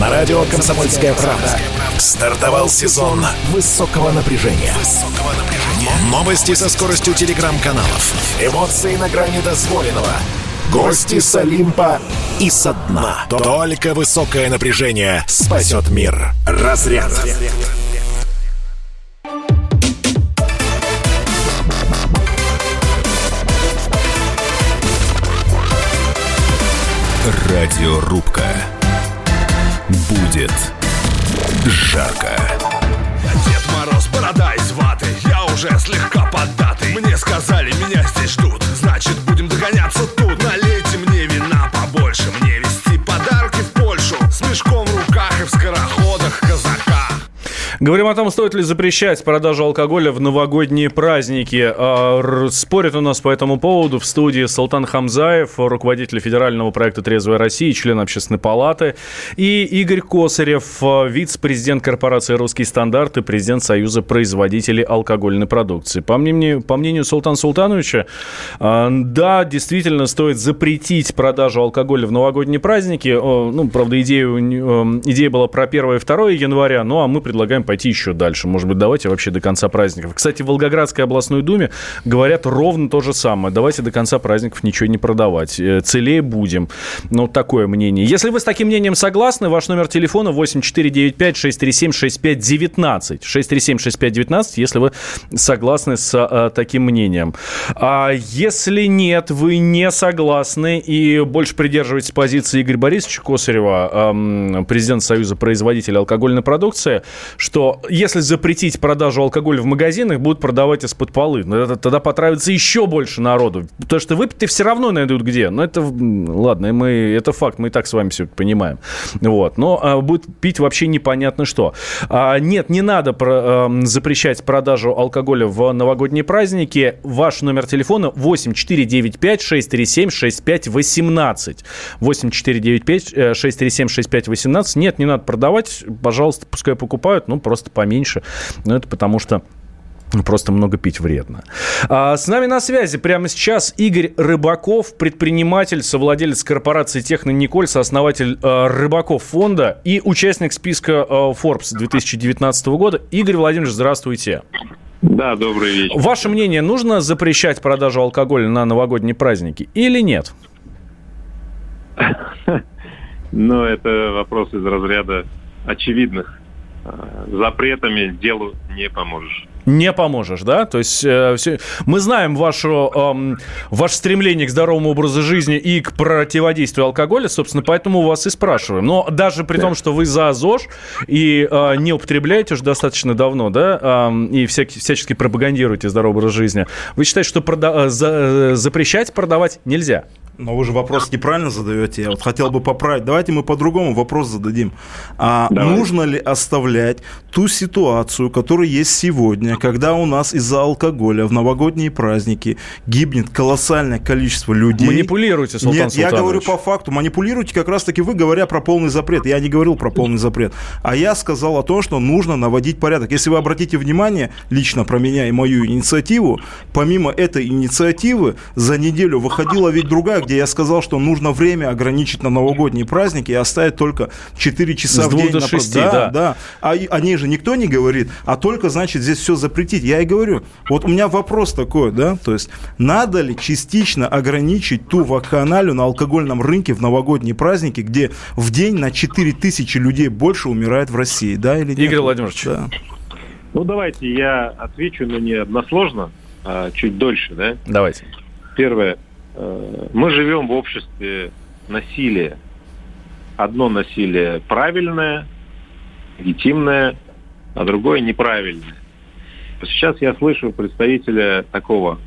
На радио «Комсомольская правда» стартовал сезон высокого напряжения. Новости со скоростью телеграм-каналов. Эмоции на грани дозволенного. Гости с Олимпа и со дна. Только высокое напряжение спасет мир. Разряд. Разряд. Радиорубка. Будет жарко. Дед Мороз, борода из ваты, я уже слегка Говорим о том, стоит ли запрещать продажу алкоголя в новогодние праздники. А, спорит у нас по этому поводу в студии Салтан Хамзаев, руководитель федерального проекта «Трезвая Россия», член общественной палаты, и Игорь Косарев, вице-президент корпорации «Русский стандарт» и президент Союза производителей алкогольной продукции. По мнению, по мнению Султана Султановича, а, да, действительно стоит запретить продажу алкоголя в новогодние праздники. Ну, правда, идея, идея была про 1 и 2 января, ну, а мы предлагаем пойти еще дальше. Может быть, давайте вообще до конца праздников. Кстати, в Волгоградской областной думе говорят ровно то же самое. Давайте до конца праздников ничего не продавать. Э, целее будем. Ну, такое мнение. Если вы с таким мнением согласны, ваш номер телефона 8495-637-6519. 637-6519, если вы согласны с а, таким мнением. А если нет, вы не согласны и больше придерживаетесь позиции Игоря Борисовича Косарева, президента Союза производителей алкогольной продукции, что если запретить продажу алкоголя в магазинах, будут продавать из-под полы. Но это, тогда потравится еще больше народу. Потому что выпить все равно найдут где. Но это, ладно, мы, это факт, мы и так с вами все понимаем. Вот. Но а, будет пить вообще непонятно что. А, нет, не надо про, а, запрещать продажу алкоголя в новогодние праздники. Ваш номер телефона 8495 637 6518. 8495 637 6518. Нет, не надо продавать. Пожалуйста, пускай покупают. Ну, просто поменьше. Но это потому что Просто много пить вредно. А, с нами на связи прямо сейчас Игорь Рыбаков, предприниматель, совладелец корпорации Техно сооснователь а, Рыбаков фонда и участник списка а, Forbes 2019 года. Игорь Владимирович, здравствуйте. Да, добрый вечер. Ваше мнение, нужно запрещать продажу алкоголя на новогодние праздники или нет? Ну, это вопрос из разряда очевидных запретами делу не поможешь. Не поможешь, да? То есть э, все... мы знаем вашу, э, ваше стремление к здоровому образу жизни и к противодействию алкоголя, собственно, поэтому у вас и спрашиваем. Но даже при да. том, что вы за ЗОЖ и э, не употребляете уже достаточно давно, да, э, и всяк, всячески пропагандируете здоровый образ жизни, вы считаете, что прода- э, за, э, запрещать продавать нельзя? Но вы же вопрос неправильно задаете. Я вот хотел бы поправить. Давайте мы по-другому вопрос зададим. А нужно ли оставлять ту ситуацию, которая есть сегодня, когда у нас из-за алкоголя в новогодние праздники гибнет колоссальное количество людей? Манипулируйте, Султан Нет, Султанович. я говорю по факту. Манипулируйте как раз-таки вы, говоря про полный запрет. Я не говорил про полный запрет. А я сказал о том, что нужно наводить порядок. Если вы обратите внимание, лично про меня и мою инициативу, помимо этой инициативы, за неделю выходила ведь другая, где я сказал, что нужно время ограничить на новогодние праздники и оставить только 4 часа С в день. до на... 6, да, да. да. А о ней же никто не говорит, а только, значит, здесь все запретить. Я и говорю, вот у меня вопрос такой, да, то есть надо ли частично ограничить ту вакханалию на алкогольном рынке в новогодние праздники, где в день на 4 тысячи людей больше умирает в России, да или нет? Игорь Владимирович. Да. Ну, давайте я отвечу, но не односложно, а чуть дольше, да? Давайте. Первое. Мы живем в обществе насилия. Одно насилие правильное, легитимное, а другое неправильное. Сейчас я слышу представителя такого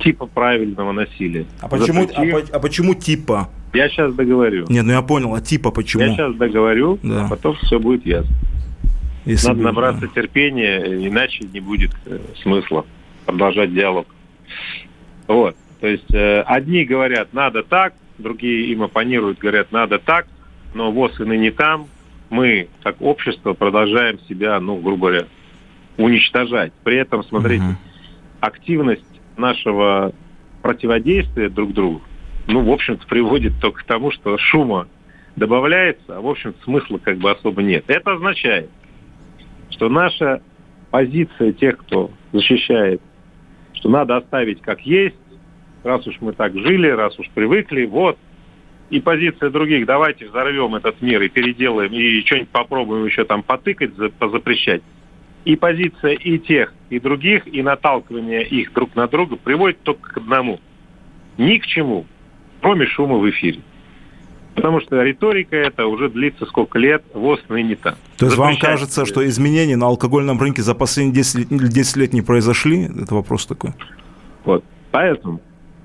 типа правильного насилия. А почему, Запретив... а, а почему типа? Я сейчас договорю. Нет, ну я понял, а типа почему? Я сейчас договорю, да. а потом все будет ясно. Если Надо будет, набраться да. терпения, иначе не будет э, смысла продолжать диалог. Вот. То есть э, одни говорят, надо так, другие им оппонируют, говорят, надо так, но ВОЗ и ныне там. Мы, как общество, продолжаем себя, ну, грубо говоря, уничтожать. При этом, смотрите, uh-huh. активность нашего противодействия друг другу, ну, в общем-то, приводит только к тому, что шума добавляется, а, в общем-то, смысла как бы особо нет. Это означает, что наша позиция тех, кто защищает, что надо оставить как есть, раз уж мы так жили, раз уж привыкли, вот. И позиция других, давайте взорвем этот мир и переделаем, и что-нибудь попробуем еще там потыкать, позапрещать. И позиция и тех, и других, и наталкивание их друг на друга приводит только к одному. Ни к чему, кроме шума в эфире. Потому что риторика это уже длится сколько лет, ВОЗ ныне там. То есть вам кажется, что изменения на алкогольном рынке за последние 10, 10 лет не произошли? Это вопрос такой. Вот. Поэтому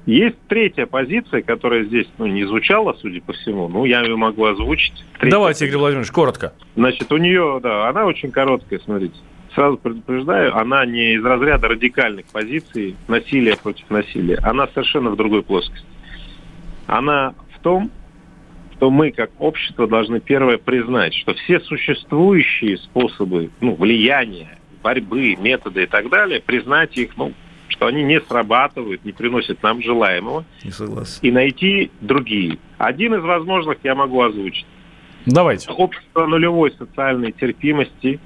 есть третья позиция, которая здесь ну, не звучала, судя по всему. Ну, я ее могу озвучить. Третья Давайте, Игорь Владимирович, коротко. Значит, у нее, да, она очень короткая, смотрите. Сразу предупреждаю, она не из разряда радикальных позиций насилия против насилия. Она совершенно в другой плоскости. Она в том, что мы как общество должны первое признать, что все существующие способы ну, влияния, борьбы, методы и так далее, признать их ну, что они не срабатывают, не приносят нам желаемого. Не согласен. И найти другие. Один из возможных я могу озвучить. Давайте. Общество нулевой социальной терпимости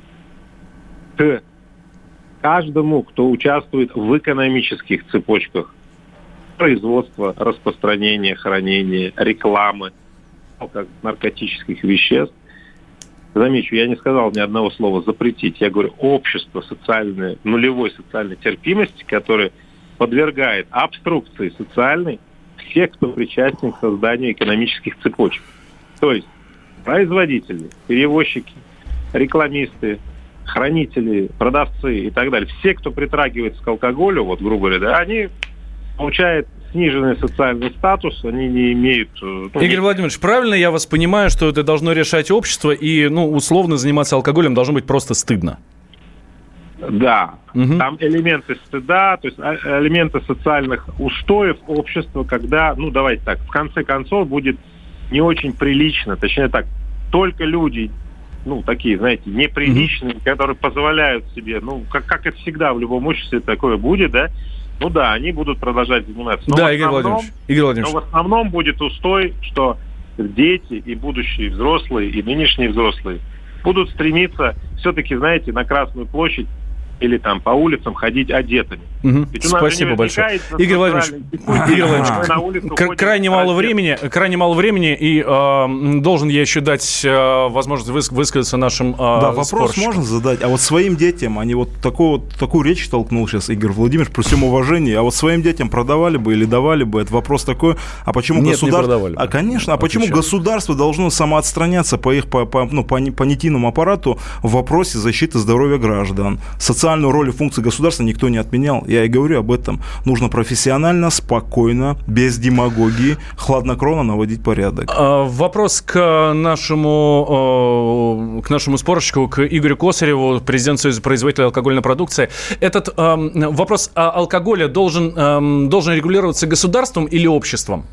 к каждому, кто участвует в экономических цепочках производства, распространения, хранения, рекламы наркотических веществ, Замечу, я не сказал ни одного слова запретить. Я говорю общество социальной, нулевой социальной терпимости, которое подвергает обструкции социальной всех, кто причастен к созданию экономических цепочек. То есть производители, перевозчики, рекламисты, хранители, продавцы и так далее. Все, кто притрагивается к алкоголю, вот грубо говоря, да, они получают сниженный социальный статус, они не имеют... Э, ну, Игорь Владимирович, правильно я вас понимаю, что это должно решать общество, и, ну, условно заниматься алкоголем должно быть просто стыдно? Да, угу. там элементы стыда, то есть а, элементы социальных устоев общества, когда, ну, давайте так, в конце концов будет не очень прилично, точнее так, только люди, ну, такие, знаете, неприличные, угу. которые позволяют себе, ну, как, как это всегда в любом обществе такое будет, да, ну да, они будут продолжать заниматься. Но да, Игорь Владимирович. Игорь Владимирович. Но в основном будет устой, что дети и будущие взрослые, и нынешние взрослые будут стремиться все-таки, знаете, на Красную площадь или там по улицам ходить одетыми. Угу. Спасибо большое. Игорь Владимирович, Игорь Владимирович кр- крайне мало времени, крайне мало времени, и э, должен я еще дать э, возможность выс- высказаться нашим э, Да, вопрос можно задать, а вот своим детям, они вот, такую, вот такую речь толкнул сейчас Игорь Владимирович, при всем уважении, а вот своим детям продавали бы или давали бы, это вопрос такой, а почему Нет, государство... Не а, конечно, а Отвечаю. почему государство должно самоотстраняться по их, по, по, ну, по понятийному аппарату в вопросе защиты здоровья граждан? Социальную роль и функции государства никто не отменял. Я и говорю об этом. Нужно профессионально, спокойно, без демагогии, хладнокровно наводить порядок. А, вопрос к нашему, к нашему спорщику, к Игорю Косареву, президенту Союза производителей алкогольной продукции. Этот вопрос алкоголя должен, должен регулироваться государством или обществом?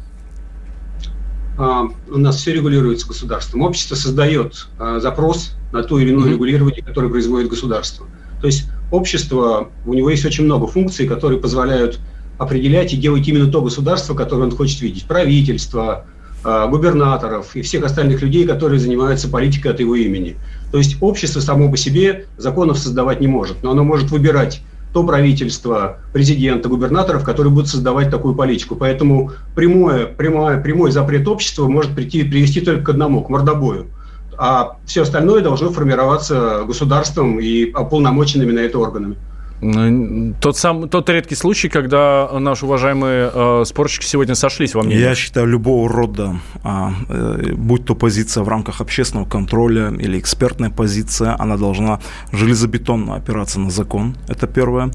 А, у нас все регулируется государством. Общество создает а, запрос на то или иное регулирование, которое производит государство. То есть общество, у него есть очень много функций, которые позволяют определять и делать именно то государство, которое он хочет видеть. Правительство, а, губернаторов и всех остальных людей, которые занимаются политикой от его имени. То есть общество само по себе законов создавать не может, но оно может выбирать то правительство, президента, губернаторов, которые будут создавать такую политику. Поэтому прямое, прямое, прямой запрет общества может прийти, привести только к одному, к мордобою. А все остальное должно формироваться государством и ополномоченными на это органами. Тот, сам, тот редкий случай, когда наши уважаемые э, спорщики сегодня сошлись во мнении. Я считаю, любого рода, а, э, будь то позиция в рамках общественного контроля или экспертная позиция, она должна железобетонно опираться на закон. Это первое.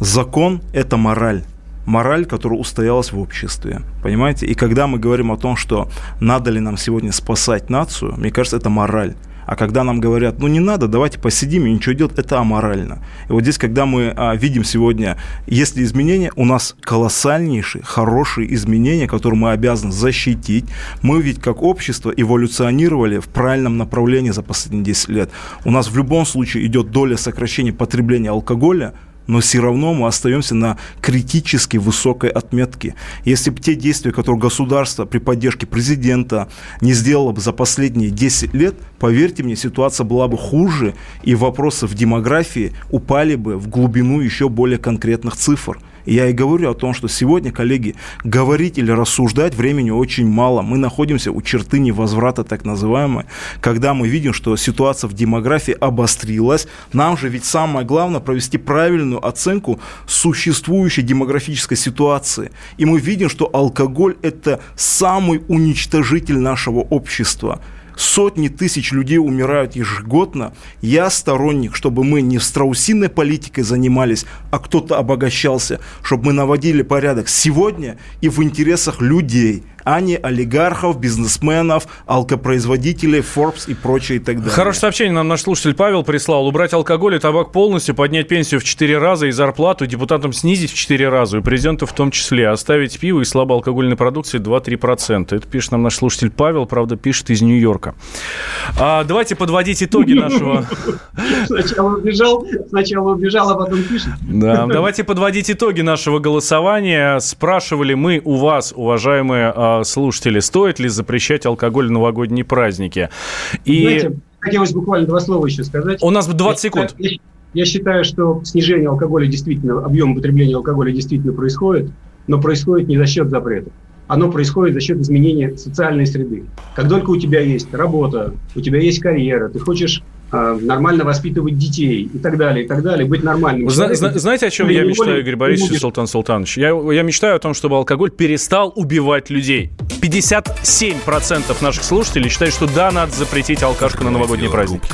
Закон – это мораль мораль, которая устоялась в обществе. Понимаете? И когда мы говорим о том, что надо ли нам сегодня спасать нацию, мне кажется, это мораль. А когда нам говорят, ну не надо, давайте посидим и ничего делать, это аморально. И вот здесь, когда мы а, видим сегодня, если изменения, у нас колоссальнейшие, хорошие изменения, которые мы обязаны защитить. Мы ведь как общество эволюционировали в правильном направлении за последние 10 лет. У нас в любом случае идет доля сокращения потребления алкоголя – но все равно мы остаемся на критически высокой отметке. Если бы те действия, которые государство при поддержке президента не сделало бы за последние 10 лет, поверьте мне, ситуация была бы хуже, и вопросы в демографии упали бы в глубину еще более конкретных цифр. Я и говорю о том, что сегодня, коллеги, говорить или рассуждать времени очень мало. Мы находимся у черты невозврата, так называемой, когда мы видим, что ситуация в демографии обострилась. Нам же ведь самое главное провести правильную оценку существующей демографической ситуации. И мы видим, что алкоголь – это самый уничтожитель нашего общества – сотни тысяч людей умирают ежегодно. Я сторонник, чтобы мы не страусиной политикой занимались, а кто-то обогащался, чтобы мы наводили порядок сегодня и в интересах людей – а не олигархов, бизнесменов, алкопроизводителей, Forbes и прочее и так далее. Хорошее сообщение нам наш слушатель Павел прислал. Убрать алкоголь и табак полностью, поднять пенсию в 4 раза и зарплату депутатам снизить в 4 раза, и президенту в том числе. Оставить пиво и слабоалкогольной продукции 2-3%. Это пишет нам наш слушатель Павел, правда, пишет из Нью-Йорка. А, давайте подводить итоги нашего... Сначала убежал, сначала убежал, а потом пишет. Да, давайте подводить итоги нашего голосования. Спрашивали мы у вас, уважаемые а, слушатели, стоит ли запрещать алкоголь в новогодние праздники? И... Знаете, хотелось буквально два слова еще сказать. У нас 20 секунд. Я, я считаю, что снижение алкоголя действительно, объем потребления алкоголя действительно происходит, но происходит не за счет запретов. Оно происходит за счет изменения социальной среды. Как только у тебя есть работа, у тебя есть карьера, ты хочешь нормально воспитывать детей и так далее, и так далее, быть нормальным. Зна- зна- знаете, о чем я мечтаю, Игорь Борисович будешь... Султан Султанович? Я, я мечтаю о том, чтобы алкоголь перестал убивать людей. 57% наших слушателей считают, что да, надо запретить алкашку на новогодние праздники.